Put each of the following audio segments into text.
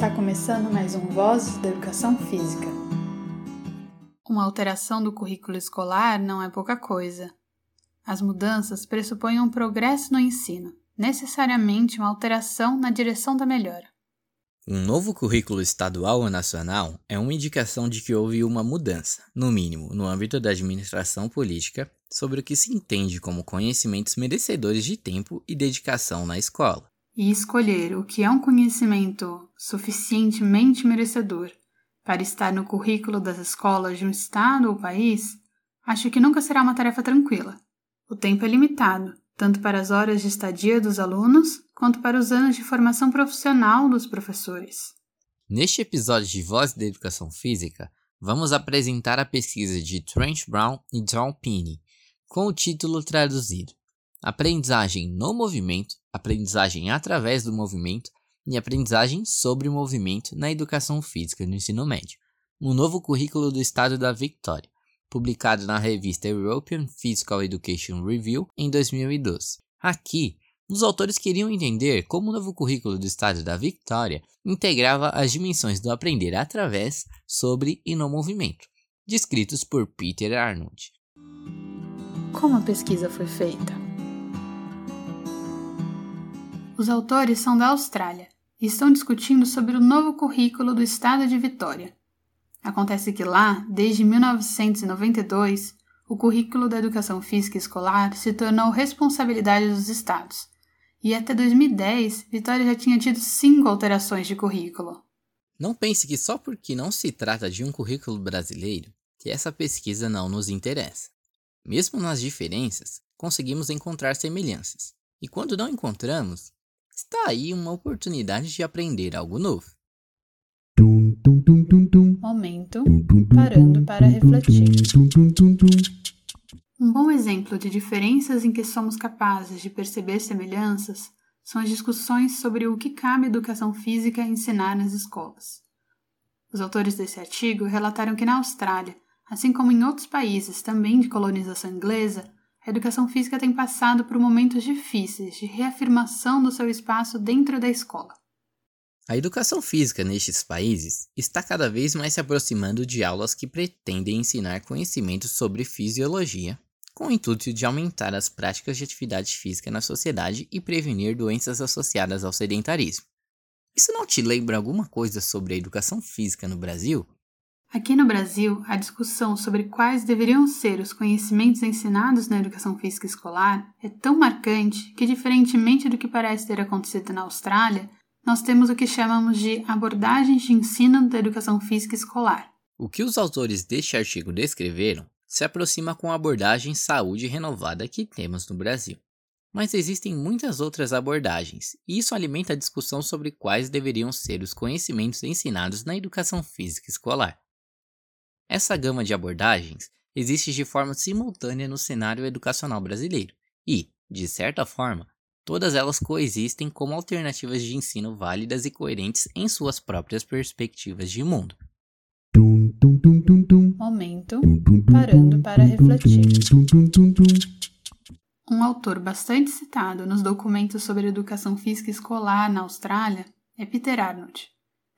Está começando mais um Vozes da Educação Física. Uma alteração do currículo escolar não é pouca coisa. As mudanças pressupõem um progresso no ensino, necessariamente uma alteração na direção da melhora. Um novo currículo estadual ou nacional é uma indicação de que houve uma mudança, no mínimo no âmbito da administração política, sobre o que se entende como conhecimentos merecedores de tempo e dedicação na escola. E escolher o que é um conhecimento suficientemente merecedor para estar no currículo das escolas de um estado ou país, acho que nunca será uma tarefa tranquila. O tempo é limitado, tanto para as horas de estadia dos alunos quanto para os anos de formação profissional dos professores. Neste episódio de Voz da Educação Física, vamos apresentar a pesquisa de Trent Brown e John Pinney, com o título traduzido Aprendizagem no Movimento, Aprendizagem através do Movimento e Aprendizagem sobre o Movimento na Educação Física no Ensino Médio, um novo currículo do Estado da Victoria, publicado na revista European Physical Education Review em 2012. Aqui, os autores queriam entender como o novo currículo do Estado da Victoria integrava as dimensões do aprender através, sobre e no movimento, descritos por Peter Arnold. Como a pesquisa foi feita? Os autores são da Austrália estão discutindo sobre o novo currículo do estado de Vitória. Acontece que lá, desde 1992, o currículo da educação física escolar se tornou responsabilidade dos estados. E até 2010, Vitória já tinha tido cinco alterações de currículo. Não pense que só porque não se trata de um currículo brasileiro, que essa pesquisa não nos interessa. Mesmo nas diferenças, conseguimos encontrar semelhanças. E quando não encontramos, está aí uma oportunidade de aprender algo novo. Momento parando para refletir. Um bom exemplo de diferenças em que somos capazes de perceber semelhanças são as discussões sobre o que cabe educação física ensinar nas escolas. Os autores desse artigo relataram que na Austrália, assim como em outros países também de colonização inglesa, a educação física tem passado por momentos difíceis de reafirmação do seu espaço dentro da escola. A educação física nestes países está cada vez mais se aproximando de aulas que pretendem ensinar conhecimentos sobre fisiologia, com o intuito de aumentar as práticas de atividade física na sociedade e prevenir doenças associadas ao sedentarismo. Isso não te lembra alguma coisa sobre a educação física no Brasil? Aqui no Brasil, a discussão sobre quais deveriam ser os conhecimentos ensinados na educação física escolar é tão marcante que, diferentemente do que parece ter acontecido na Austrália, nós temos o que chamamos de abordagens de ensino da educação física escolar. O que os autores deste artigo descreveram se aproxima com a abordagem saúde renovada que temos no Brasil. Mas existem muitas outras abordagens, e isso alimenta a discussão sobre quais deveriam ser os conhecimentos ensinados na educação física escolar. Essa gama de abordagens existe de forma simultânea no cenário educacional brasileiro e, de certa forma, Todas elas coexistem como alternativas de ensino válidas e coerentes em suas próprias perspectivas de mundo. Momento parando para refletir. Um autor bastante citado nos documentos sobre educação física escolar na Austrália é Peter Arnold,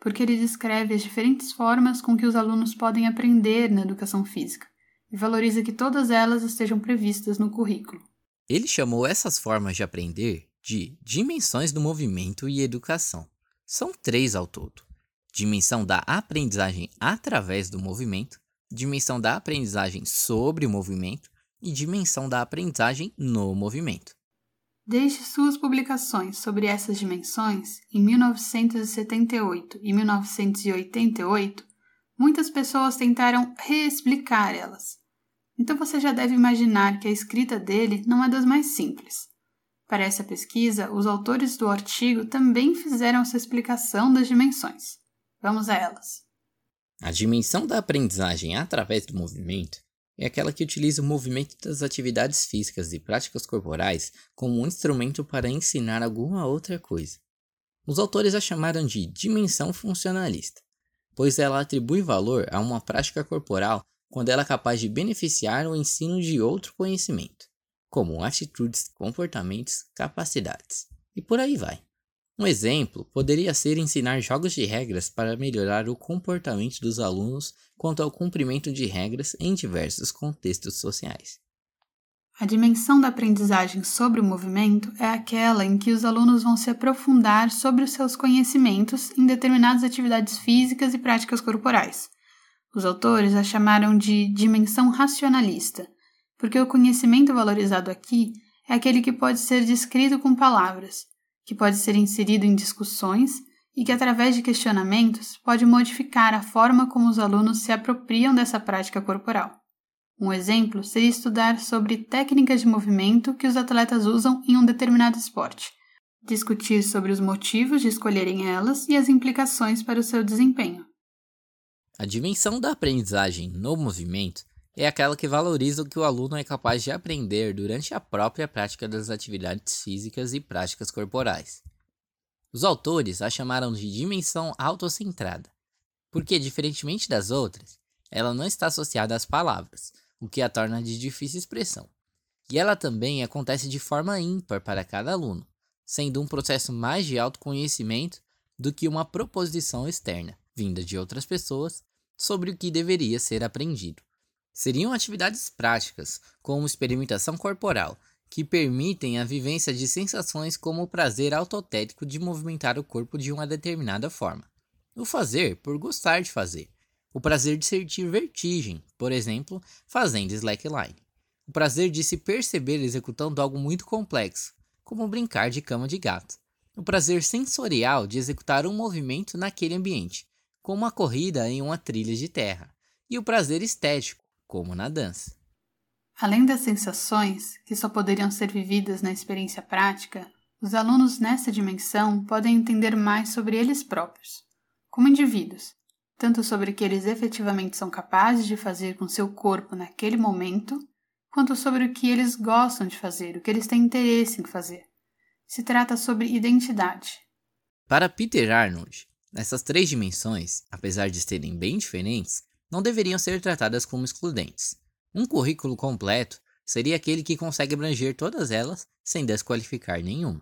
porque ele descreve as diferentes formas com que os alunos podem aprender na educação física e valoriza que todas elas estejam previstas no currículo. Ele chamou essas formas de aprender de dimensões do movimento e educação. São três ao todo: dimensão da aprendizagem através do movimento, dimensão da aprendizagem sobre o movimento e dimensão da aprendizagem no movimento. Desde suas publicações sobre essas dimensões, em 1978 e 1988, muitas pessoas tentaram reexplicar elas. Então você já deve imaginar que a escrita dele não é das mais simples. Para essa pesquisa, os autores do artigo também fizeram essa explicação das dimensões. Vamos a elas. A dimensão da aprendizagem através do movimento é aquela que utiliza o movimento das atividades físicas e práticas corporais como um instrumento para ensinar alguma outra coisa. Os autores a chamaram de dimensão funcionalista, pois ela atribui valor a uma prática corporal quando ela é capaz de beneficiar o ensino de outro conhecimento, como atitudes, comportamentos, capacidades, e por aí vai. Um exemplo poderia ser ensinar jogos de regras para melhorar o comportamento dos alunos quanto ao cumprimento de regras em diversos contextos sociais. A dimensão da aprendizagem sobre o movimento é aquela em que os alunos vão se aprofundar sobre os seus conhecimentos em determinadas atividades físicas e práticas corporais. Os autores a chamaram de dimensão racionalista, porque o conhecimento valorizado aqui é aquele que pode ser descrito com palavras, que pode ser inserido em discussões e que, através de questionamentos, pode modificar a forma como os alunos se apropriam dessa prática corporal. Um exemplo seria estudar sobre técnicas de movimento que os atletas usam em um determinado esporte, discutir sobre os motivos de escolherem elas e as implicações para o seu desempenho. A dimensão da aprendizagem no movimento é aquela que valoriza o que o aluno é capaz de aprender durante a própria prática das atividades físicas e práticas corporais. Os autores a chamaram de dimensão autocentrada, porque, diferentemente das outras, ela não está associada às palavras, o que a torna de difícil expressão. E ela também acontece de forma ímpar para cada aluno, sendo um processo mais de autoconhecimento do que uma proposição externa, vinda de outras pessoas, sobre o que deveria ser aprendido. Seriam atividades práticas, como experimentação corporal, que permitem a vivência de sensações como o prazer autotético de movimentar o corpo de uma determinada forma. O fazer por gostar de fazer. O prazer de sentir vertigem, por exemplo, fazendo slackline. O prazer de se perceber executando algo muito complexo, como brincar de cama de gato. O prazer sensorial de executar um movimento naquele ambiente, como a corrida em uma trilha de terra. E o prazer estético como na dança. Além das sensações, que só poderiam ser vividas na experiência prática, os alunos nessa dimensão podem entender mais sobre eles próprios, como indivíduos, tanto sobre o que eles efetivamente são capazes de fazer com seu corpo naquele momento, quanto sobre o que eles gostam de fazer, o que eles têm interesse em fazer. Se trata sobre identidade. Para Peter Arnold, essas três dimensões, apesar de serem bem diferentes, não deveriam ser tratadas como excludentes. Um currículo completo seria aquele que consegue abranger todas elas sem desqualificar nenhuma.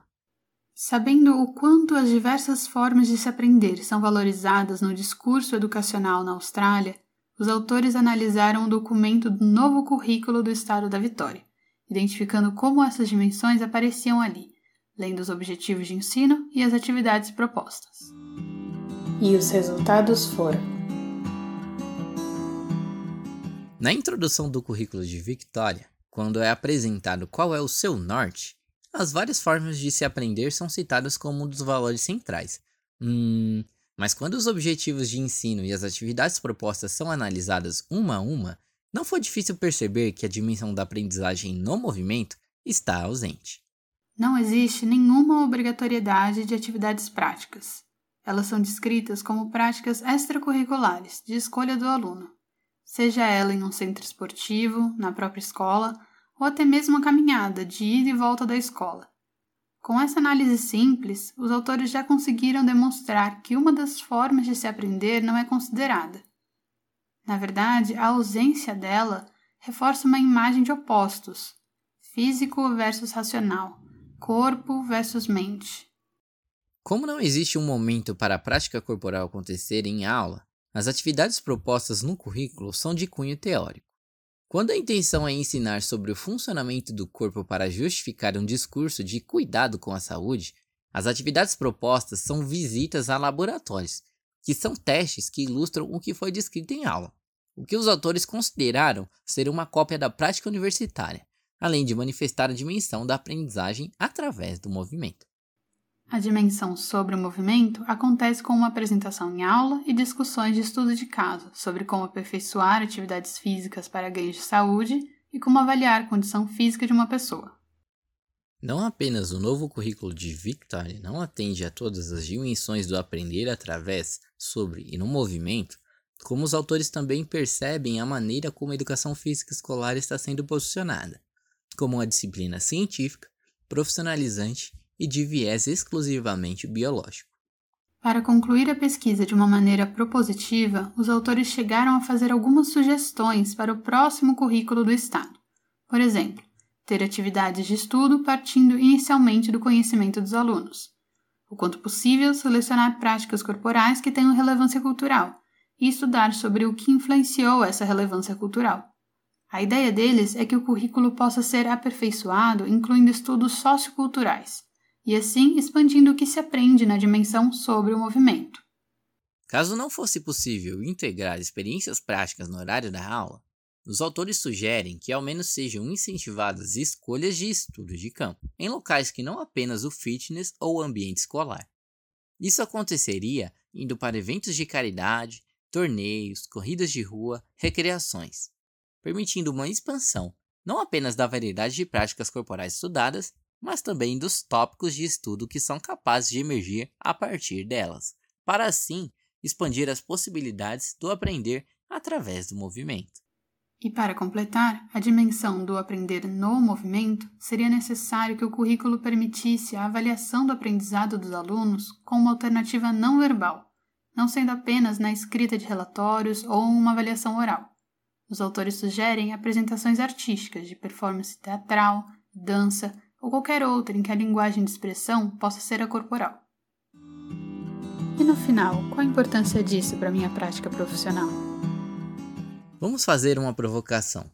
Sabendo o quanto as diversas formas de se aprender são valorizadas no discurso educacional na Austrália, os autores analisaram o documento do novo currículo do Estado da Vitória, identificando como essas dimensões apareciam ali, lendo os objetivos de ensino e as atividades propostas. E os resultados foram Na introdução do currículo de Victoria, quando é apresentado qual é o seu norte, as várias formas de se aprender são citadas como um dos valores centrais. Hum, mas quando os objetivos de ensino e as atividades propostas são analisadas uma a uma, não foi difícil perceber que a dimensão da aprendizagem no movimento está ausente. Não existe nenhuma obrigatoriedade de atividades práticas. Elas são descritas como práticas extracurriculares de escolha do aluno seja ela em um centro esportivo, na própria escola, ou até mesmo a caminhada de ida e volta da escola. Com essa análise simples, os autores já conseguiram demonstrar que uma das formas de se aprender não é considerada. Na verdade, a ausência dela reforça uma imagem de opostos: físico versus racional, corpo versus mente. Como não existe um momento para a prática corporal acontecer em aula, as atividades propostas no currículo são de cunho teórico. Quando a intenção é ensinar sobre o funcionamento do corpo para justificar um discurso de cuidado com a saúde, as atividades propostas são visitas a laboratórios, que são testes que ilustram o que foi descrito em aula, o que os autores consideraram ser uma cópia da prática universitária, além de manifestar a dimensão da aprendizagem através do movimento. A dimensão sobre o movimento acontece com uma apresentação em aula e discussões de estudo de caso sobre como aperfeiçoar atividades físicas para ganhos de saúde e como avaliar a condição física de uma pessoa. Não apenas o novo currículo de Victoria não atende a todas as dimensões do aprender através, sobre e no movimento, como os autores também percebem a maneira como a educação física escolar está sendo posicionada, como uma disciplina científica, profissionalizante e de viés exclusivamente biológico. Para concluir a pesquisa de uma maneira propositiva, os autores chegaram a fazer algumas sugestões para o próximo currículo do Estado. Por exemplo, ter atividades de estudo partindo inicialmente do conhecimento dos alunos. o quanto possível, selecionar práticas corporais que tenham relevância cultural e estudar sobre o que influenciou essa relevância cultural. A ideia deles é que o currículo possa ser aperfeiçoado incluindo estudos socioculturais, e assim expandindo o que se aprende na dimensão sobre o movimento. Caso não fosse possível integrar experiências práticas no horário da aula, os autores sugerem que ao menos sejam incentivadas escolhas de estudo de campo, em locais que não apenas o fitness ou o ambiente escolar. Isso aconteceria indo para eventos de caridade, torneios, corridas de rua, recreações, permitindo uma expansão não apenas da variedade de práticas corporais estudadas, mas também dos tópicos de estudo que são capazes de emergir a partir delas, para assim expandir as possibilidades do aprender através do movimento. E para completar a dimensão do aprender no movimento, seria necessário que o currículo permitisse a avaliação do aprendizado dos alunos com uma alternativa não verbal, não sendo apenas na escrita de relatórios ou uma avaliação oral. Os autores sugerem apresentações artísticas de performance teatral, dança ou qualquer outra em que a linguagem de expressão possa ser a corporal. E no final, qual a importância disso para minha prática profissional? Vamos fazer uma provocação.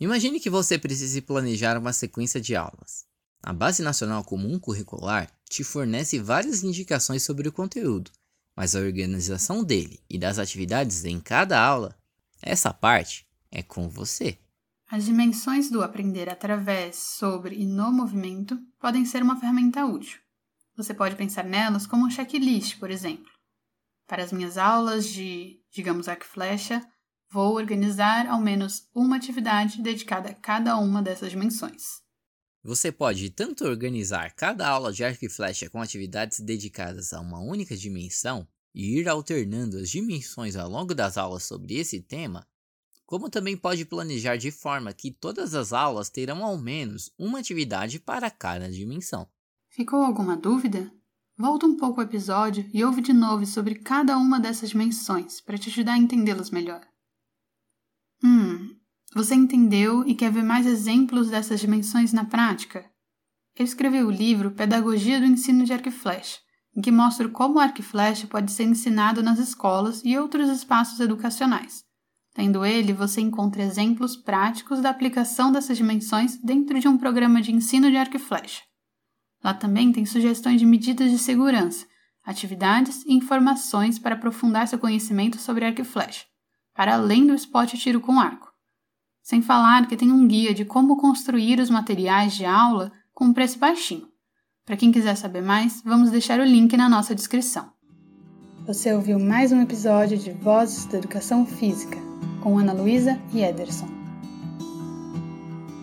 Imagine que você precise planejar uma sequência de aulas. A Base Nacional Comum Curricular te fornece várias indicações sobre o conteúdo, mas a organização dele e das atividades em cada aula, essa parte é com você. As dimensões do aprender através, sobre e no movimento podem ser uma ferramenta útil. Você pode pensar nelas como um checklist, por exemplo. Para as minhas aulas de, digamos, arco flecha, Vou organizar ao menos uma atividade dedicada a cada uma dessas dimensões. Você pode tanto organizar cada aula de arco e flecha com atividades dedicadas a uma única dimensão e ir alternando as dimensões ao longo das aulas sobre esse tema, como também pode planejar de forma que todas as aulas terão ao menos uma atividade para cada dimensão. Ficou alguma dúvida? Volta um pouco o episódio e ouve de novo sobre cada uma dessas dimensões para te ajudar a entendê-las melhor. Hum, você entendeu e quer ver mais exemplos dessas dimensões na prática? Eu escrevi o livro Pedagogia do Ensino de Arco e Flecha, em que mostro como o arco e flecha pode ser ensinado nas escolas e outros espaços educacionais. Tendo ele, você encontra exemplos práticos da aplicação dessas dimensões dentro de um programa de ensino de arco e flecha. Lá também tem sugestões de medidas de segurança, atividades e informações para aprofundar seu conhecimento sobre arco e flecha para além do esporte tiro com arco. Sem falar que tem um guia de como construir os materiais de aula com um preço baixinho. Para quem quiser saber mais, vamos deixar o link na nossa descrição. Você ouviu mais um episódio de Vozes da Educação Física, com Ana Luísa e Ederson.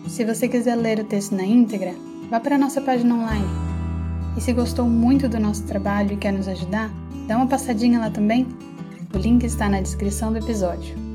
Se você quiser ler o texto na íntegra, vá para a nossa página online. E se gostou muito do nosso trabalho e quer nos ajudar, dá uma passadinha lá também o link está na descrição do episódio.